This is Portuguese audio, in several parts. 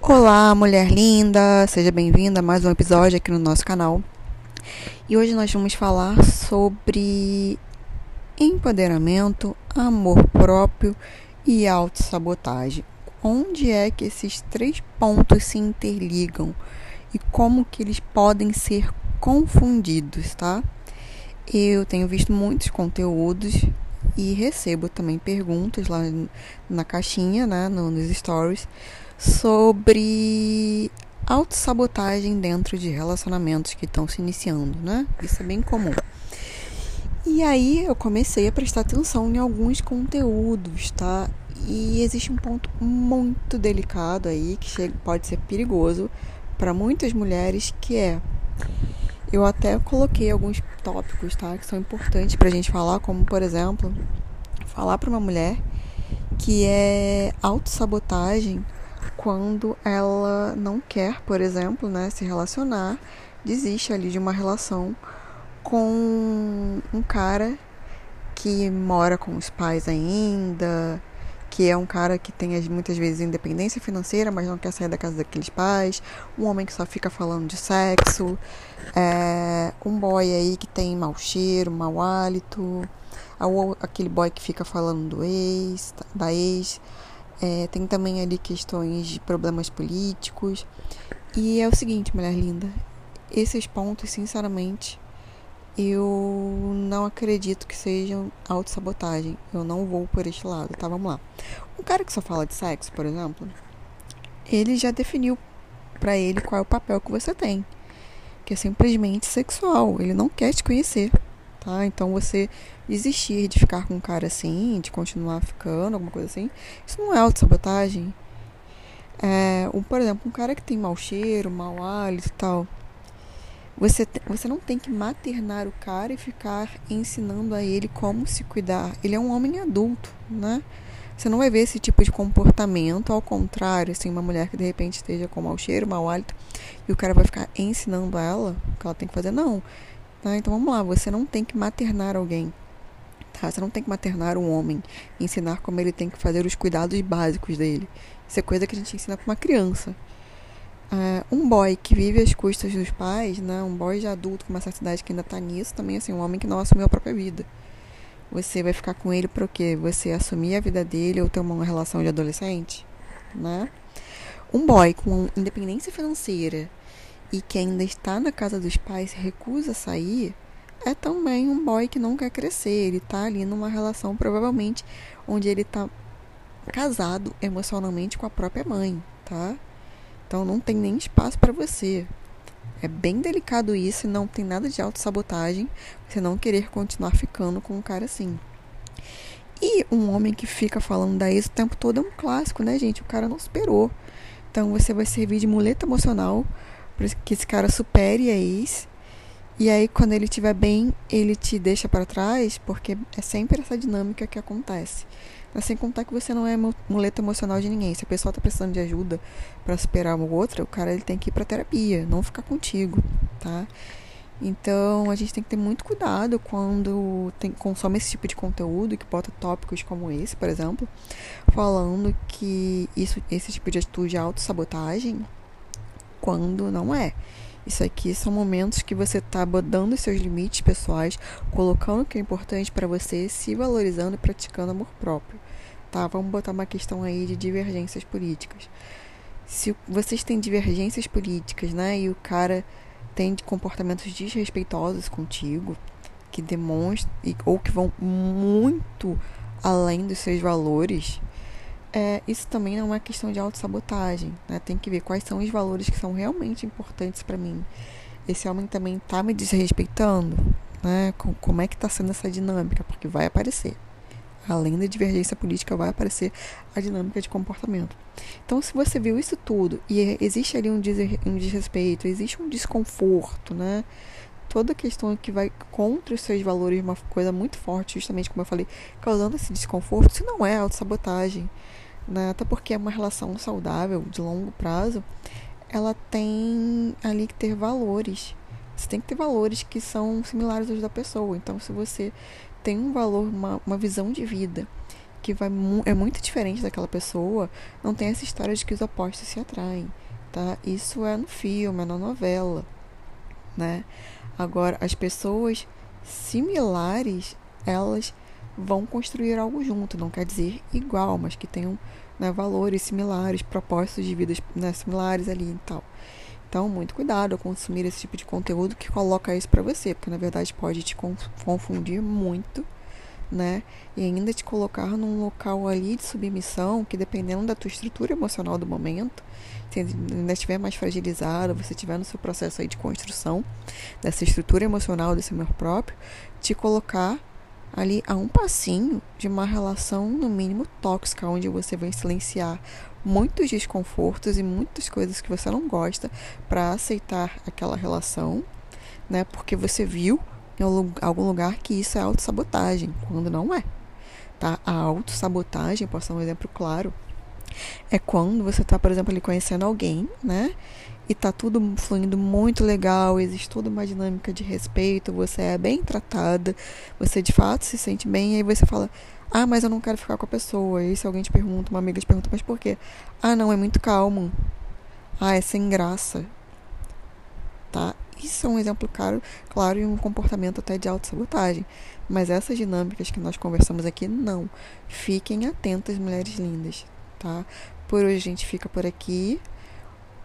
Olá, mulher linda! Seja bem-vinda a mais um episódio aqui no nosso canal. E hoje nós vamos falar sobre empoderamento, amor próprio e autossabotagem. Onde é que esses três pontos se interligam e como que eles podem ser confundidos, tá? Eu tenho visto muitos conteúdos e recebo também perguntas lá na caixinha, né, nos stories, sobre autossabotagem dentro de relacionamentos que estão se iniciando, né? Isso é bem comum. E aí eu comecei a prestar atenção em alguns conteúdos, tá? E existe um ponto muito delicado aí que pode ser perigoso para muitas mulheres, que é eu até coloquei alguns tópicos, tá, que são importantes pra gente falar, como por exemplo, falar para uma mulher que é autossabotagem quando ela não quer, por exemplo, né, se relacionar, desiste ali de uma relação com um cara que mora com os pais ainda, que é um cara que tem muitas vezes independência financeira, mas não quer sair da casa daqueles pais, um homem que só fica falando de sexo, é, um boy aí que tem mau cheiro, mau hálito, aquele boy que fica falando do ex, da ex, é, tem também ali questões de problemas políticos. E é o seguinte, mulher linda, esses pontos, sinceramente, eu não acredito que sejam autossabotagem. Eu não vou por este lado, tá? Vamos lá. Um cara que só fala de sexo, por exemplo, ele já definiu para ele qual é o papel que você tem. Que é simplesmente sexual. Ele não quer te conhecer, tá? Então você desistir de ficar com um cara assim, de continuar ficando, alguma coisa assim, isso não é autossabotagem. É, um, por exemplo, um cara que tem mau cheiro, mau hálito e tal você, você não tem que maternar o cara e ficar ensinando a ele como se cuidar. Ele é um homem adulto, né? Você não vai ver esse tipo de comportamento, ao contrário, assim, uma mulher que de repente esteja com mau cheiro, mau hálito, e o cara vai ficar ensinando ela o que ela tem que fazer. Não. Tá? Então vamos lá, você não tem que maternar alguém. Tá? Você não tem que maternar um homem, ensinar como ele tem que fazer os cuidados básicos dele. Isso é coisa que a gente ensina para uma criança. Uh, um boy que vive às custas dos pais, né? Um boy de adulto com uma certa idade que ainda tá nisso, também assim, um homem que não assumiu a própria vida. Você vai ficar com ele para o quê? Você assumir a vida dele ou ter uma relação de adolescente, né? Um boy com independência financeira e que ainda está na casa dos pais e recusa sair, é também um boy que não quer crescer. Ele tá ali numa relação provavelmente onde ele tá casado emocionalmente com a própria mãe, tá? Então não tem nem espaço para você. É bem delicado isso não tem nada de autossabotagem você não querer continuar ficando com um cara assim. E um homem que fica falando da ex o tempo todo é um clássico, né, gente? O cara não superou. Então você vai servir de muleta emocional para que esse cara supere a ex. E aí, quando ele estiver bem, ele te deixa para trás, porque é sempre essa dinâmica que acontece. Mas sem contar que você não é muleta emocional de ninguém. Se a pessoa tá precisando de ajuda para superar uma outra, o cara ele tem que ir pra terapia, não ficar contigo, tá? Então a gente tem que ter muito cuidado quando tem, consome esse tipo de conteúdo que bota tópicos como esse, por exemplo, falando que isso, esse tipo de atitude é autossabotagem, quando não é. Isso aqui são momentos que você está dando os seus limites pessoais, colocando o que é importante para você, se valorizando e praticando amor próprio tá? Vamos botar uma questão aí de divergências políticas. Se vocês têm divergências políticas, né, e o cara tem comportamentos desrespeitosos contigo, que demonstram ou que vão muito além dos seus valores, é, isso também não é uma questão de autossabotagem, né? Tem que ver quais são os valores que são realmente importantes para mim. Esse homem também tá me desrespeitando, né? Como é que tá sendo essa dinâmica? Porque vai aparecer além da divergência política, vai aparecer a dinâmica de comportamento. Então, se você viu isso tudo e existe ali um, desrespeito, existe um desconforto, né? Toda questão que vai contra os seus valores, uma coisa muito forte, justamente como eu falei, causando esse desconforto, isso não é autossabotagem. Né? Até porque é uma relação saudável, de longo prazo, ela tem ali que ter valores. Você tem que ter valores que são similares aos da pessoa. Então, se você tem um valor, uma, uma visão de vida que vai mu é muito diferente daquela pessoa, não tem essa história de que os opostos se atraem, tá? Isso é no filme, é na novela, né? Agora, as pessoas similares, elas vão construir algo junto, não quer dizer igual, mas que tenham né, valores similares, propósitos de vida né, similares ali e tal. Então, muito cuidado ao consumir esse tipo de conteúdo que coloca isso para você, porque na verdade pode te confundir muito, né? E ainda te colocar num local ali de submissão que dependendo da tua estrutura emocional do momento, se ainda estiver mais fragilizado, você estiver no seu processo aí de construção dessa estrutura emocional desse amor próprio, te colocar ali a um passinho de uma relação no mínimo tóxica, onde você vai silenciar muitos desconfortos e muitas coisas que você não gosta para aceitar aquela relação, né? Porque você viu em algum lugar que isso é autossabotagem, quando não é. Tá? A autossabotagem, posso dar um exemplo claro, é quando você está, por exemplo, ali conhecendo alguém, né? E tá tudo fluindo muito legal, existe toda uma dinâmica de respeito, você é bem tratada, você de fato se sente bem, e aí você fala, ah, mas eu não quero ficar com a pessoa. E se alguém te pergunta, uma amiga te pergunta, mas por quê? Ah, não, é muito calmo. Ah, é sem graça. Tá? Isso é um exemplo claro, claro e um comportamento até de autossabotagem. Mas essas dinâmicas que nós conversamos aqui, não. Fiquem atentas, mulheres lindas, tá? Por hoje a gente fica por aqui.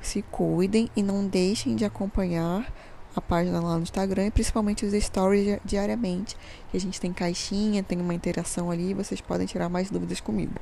Se cuidem e não deixem de acompanhar a página lá no Instagram e principalmente os stories diariamente. Que a gente tem caixinha, tem uma interação ali, vocês podem tirar mais dúvidas comigo.